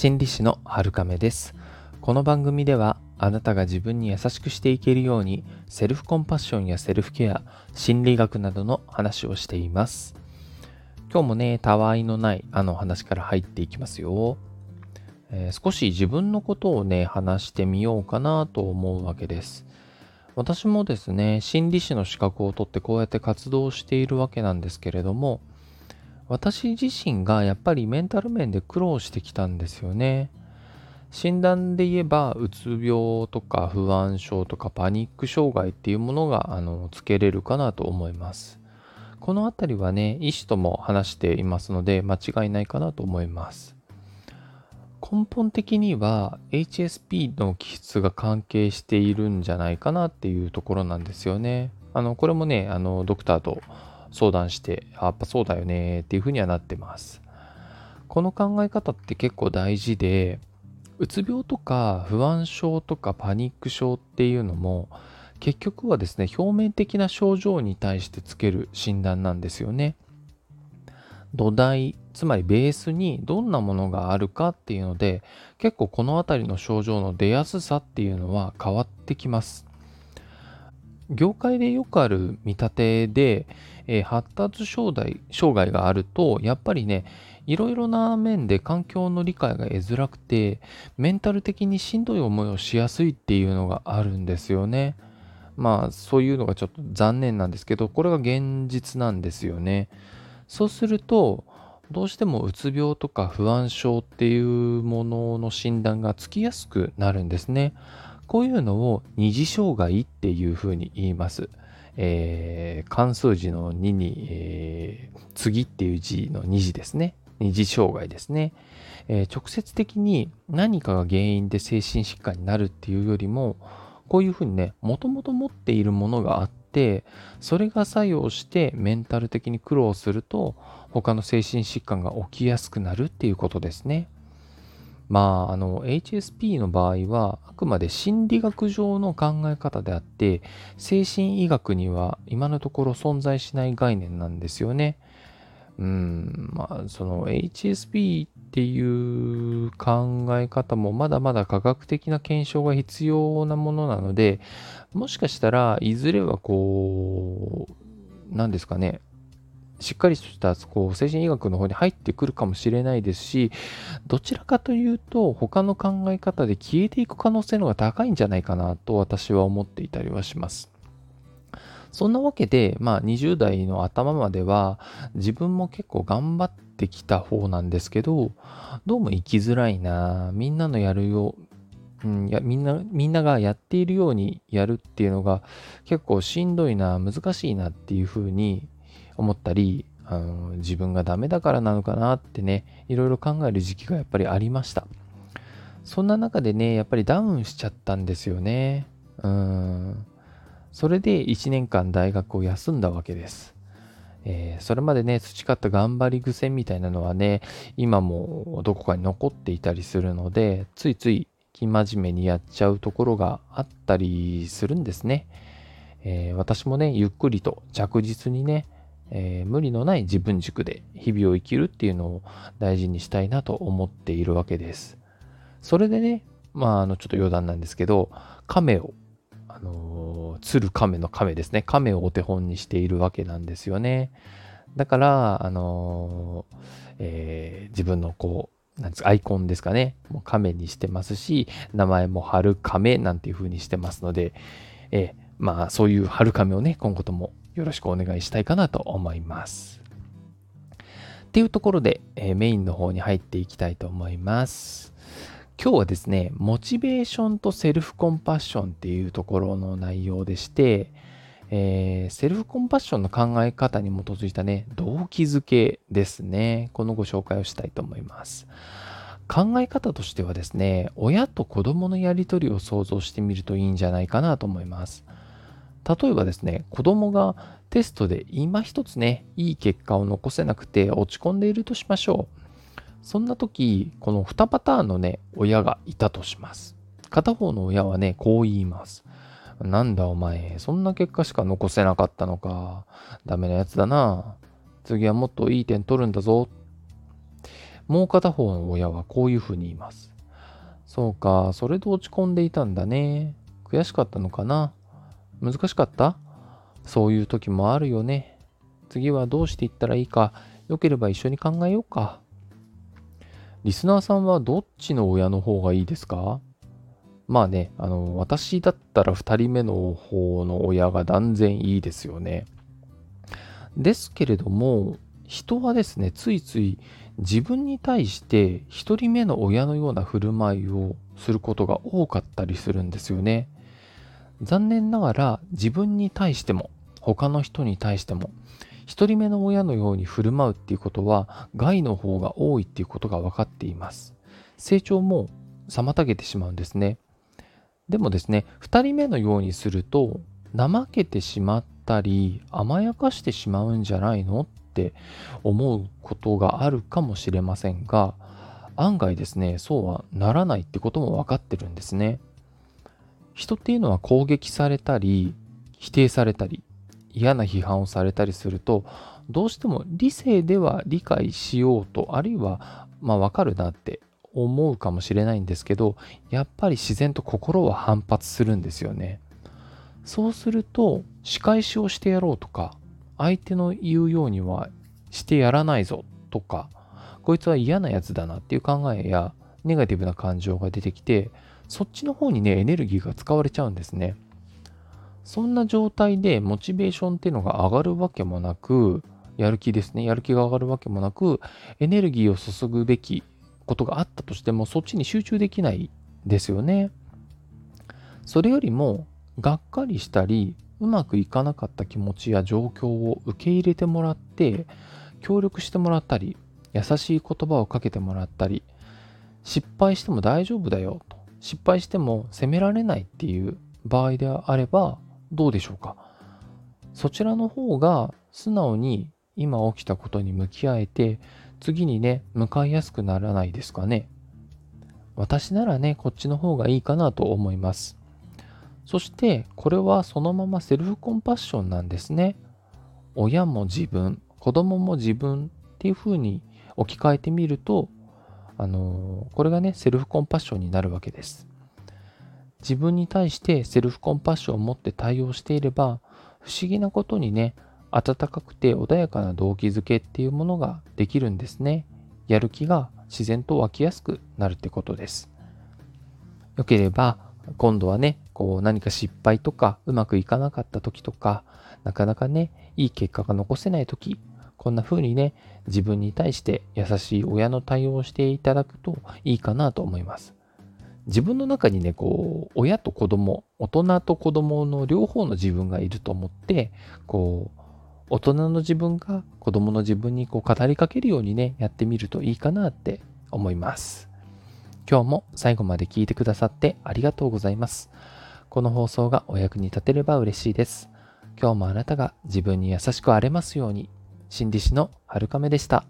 心理師の春亀です。この番組ではあなたが自分に優しくしていけるようにセルフコンパッションやセルフケア心理学などの話をしています。今日もねたわいのないあの話から入っていきますよ、えー、少し自分のことをね話してみようかなと思うわけです。私もですね心理師の資格を取ってこうやって活動しているわけなんですけれども私自身がやっぱりメンタル面で苦労してきたんですよね。診断で言えば、うつ病とか不安症とかパニック障害っていうものが、あの、つけれるかなと思います。このあたりはね、医師とも話していますので、間違いないかなと思います。根本的には HSP の気質が関係しているんじゃないかなっていうところなんですよね。あの、これもね、あの、ドクターと相談して、やっぱそうだよねっていうふうにはなってます。この考え方って結構大事で、うつ病とか不安症とかパニック症っていうのも結局はですね、表面的な症状に対してつける診断なんですよね。土台、つまりベースにどんなものがあるかっていうので、結構この辺りの症状の出やすさっていうのは変わってきます。業界でよくある見立てで、えー、発達障害障害があると、やっぱりね、いろいろな面で環境の理解が得づらくて、メンタル的にしんどい思いをしやすいっていうのがあるんですよね。まあ、そういうのがちょっと残念なんですけど、これが現実なんですよね。そうすると、どうしてもうつ病とか不安症っていうものの診断がつきやすくなるんですね。こういうのを二次障害っていうふうに言います。えー、関数字の2に、えー、次っていう字の2次ですね。二次障害ですね。えー、直接的に何かが原因で精神疾患になるっていうよりも、こういうふうにね、もともと持っているものがあって、それが作用してメンタル的に苦労すると、他の精神疾患が起きやすくなるっていうことですね。まあ、あの、HSP の場合は、あくまで心理学上の考え方であって、精神医学には今のところ存在しない概念なんですよね。うん、まあ、その HSP っていう考え方もまだまだ科学的な検証が必要なものなので、もしかしたらいずれはこう、何ですかね、しっかりとしたこう精神医学の方に入ってくるかもしれないですし、どちらかというと他の考え方で消えていく可能性の方が高いんじゃないかなと私は思っていたりはします。そんなわけで、まあ20代の頭までは自分も結構頑張ってきた方なんですけど、どうも生きづらいなみんなのやるようん、やみんなみんながやっているようにやるっていうのが結構しんどいな難しいなっていうふうに思ったり、あの自分がダメだからなのかなってね、いろいろ考える時期がやっぱりありました。そんな中でね、やっぱりダウンしちゃったんですよね。うん。それで1年間大学を休んだわけです。えー、それまでね、培った頑張り癖みたいなのはね、今もどこかに残っていたりするので、ついつい生真面目にやっちゃうところがあったりするんですね。えー、私もね、ゆっくりと着実にね、えー、無理のない自分軸で日々を生きるっていうのを大事にしたいなと思っているわけです。それでね、まあ、あの、ちょっと余談なんですけど、亀を、あの、鶴亀の亀ですね。亀をお手本にしているわけなんですよね。だから、あのー、えー、自分のこう、なんですか、アイコンですかね。もう亀にしてますし、名前も春亀なんていう風にしてますので、えー、まあ、そういう春亀をね、今後ともよろしくお願いしたいかなと思います。っていうところで、えー、メインの方に入っていきたいと思います。今日はですね、モチベーションとセルフコンパッションっていうところの内容でして、えー、セルフコンパッションの考え方に基づいたね、動機づけですね。このご紹介をしたいと思います。考え方としてはですね、親と子供のやりとりを想像してみるといいんじゃないかなと思います。例えばですね、子供がテストで今一つね、いい結果を残せなくて落ち込んでいるとしましょう。そんな時、この2パターンのね、親がいたとします。片方の親はね、こう言います。なんだお前、そんな結果しか残せなかったのか。ダメなやつだな。次はもっといい点取るんだぞ。もう片方の親はこういうふうに言います。そうか、それで落ち込んでいたんだね。悔しかったのかな難しかった？そういう時もあるよね。次はどうしていったらいいか、よければ一緒に考えようか。リスナーさんはどっちの親の方がいいですか？まあね、あの、私だったら2人目の方の親が断然いいですよね。ですけれども、人はですね、ついつい自分に対して1人目の親のような振る舞いをすることが多かったりするんですよね。残念ながら自分に対しても他の人に対しても1人目の親のように振る舞うっていうことは害の方が多いっていうことが分かっています。成長も妨げてしまうんですね。でもですね、2人目のようにすると、怠けてしまったり、甘やかしてしまうんじゃないのって思うことがあるかもしれませんが、案外ですね、そうはならないってことも分かってるんですね。人っていうのは攻撃されたり、否定されたり、嫌な批判をされたりすると、どうしても理性では理解しようと、あるいは、まあ分かるなって思うかもしれないんですけどやっぱり自然と心は反発するんですよね。そうすると仕返しをしてやろうとか相手の言うようにはしてやらないぞとかこいつは嫌なやつだなっていう考えやネガティブな感情が出てきてそっちの方にねエネルギーが使われちゃうんですね。そんな状態でモチベーションっていうのが上がるわけもなくやる気ですねやる気が上がるわけもなくエネルギーを注ぐべきことがあったとしてもそっちに集中できないですよね。それよりもがっかりしたりうまくいかなかった気持ちや状況を受け入れてもらって協力してもらったり優しい言葉をかけてもらったり失敗しても大丈夫だよと失敗しても責められないっていう場合であればどうでしょうか？そちらの方が素直に今起きたことに向き合えて次にね、向かいやすくならないですかね？私ならね、こっちの方がいいかなと思います。そして、これはそのままセルフコンパッションなんですね。親も自分、子供も自分っていう風に置き換えてみると、あの、これがね、セルフコンパッションになるわけです。自分に対してセルフコンパッションを持って対応していれば、不思議なことにね、温かくて穏やかな動機づけっていうものができるんですね。やる気が自然と湧きやすくなるってことです。よければ今度はね、こう何か失敗とかうまくいかなかった時とか、なかなかね、いい結果が残せない時、こんな風にね、自分に対して優しい親の対応をしていただくといいかなと思います。自分の中にね、こう、親と子供、大人と子供の両方の自分がいると思って、こう、大人の自分が子供の自分にこう語りかけるようにね、やってみるといいかなって思います。今日も最後まで聞いてくださってありがとうございます。この放送がお役に立てれば嬉しいです。今日もあなたが自分に優しくあれますように。心理師の春亀でした。